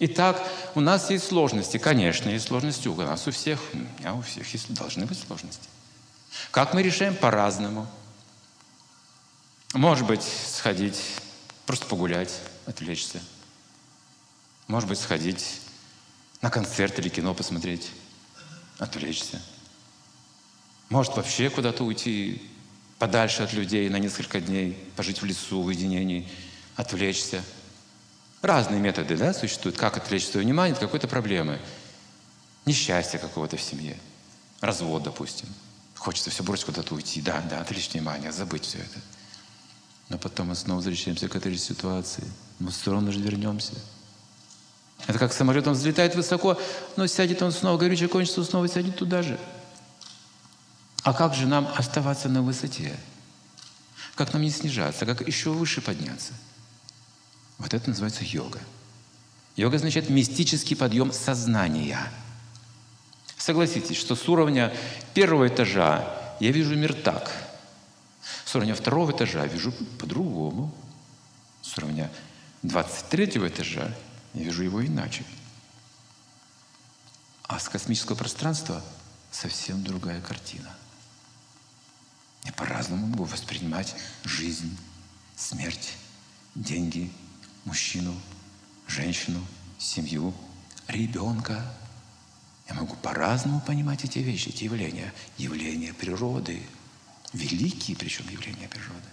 Итак, у нас есть сложности. Конечно, есть сложности у нас, у всех. Меня у всех есть, должны быть сложности. Как мы решаем? По-разному. Может быть, сходить, просто погулять, отвлечься. Может быть, сходить на концерт или кино посмотреть, отвлечься. Может, вообще куда-то уйти подальше от людей на несколько дней, пожить в лесу, в уединении, отвлечься. Разные методы да, существуют, как отвлечь свое внимание от какой-то проблемы. Несчастья какого-то в семье. Развод, допустим. Хочется все бросить куда-то уйти. Да, да, отвлечь внимание, забыть все это. Но потом мы снова возвращаемся к этой же ситуации. Мы все равно же вернемся. Это как самолет, он взлетает высоко, но сядет он снова, горючее кончится, он снова сядет туда же. А как же нам оставаться на высоте? Как нам не снижаться? Как еще выше подняться? Вот это называется йога. Йога означает мистический подъем сознания. Согласитесь, что с уровня первого этажа я вижу мир так. С уровня второго этажа вижу по-другому. С уровня 23 этажа я вижу его иначе. А с космического пространства совсем другая картина. Я по-разному могу воспринимать жизнь, смерть, деньги, мужчину, женщину, семью, ребенка. Я могу по-разному понимать эти вещи, эти явления. Явления природы. Великие, причем явления природы.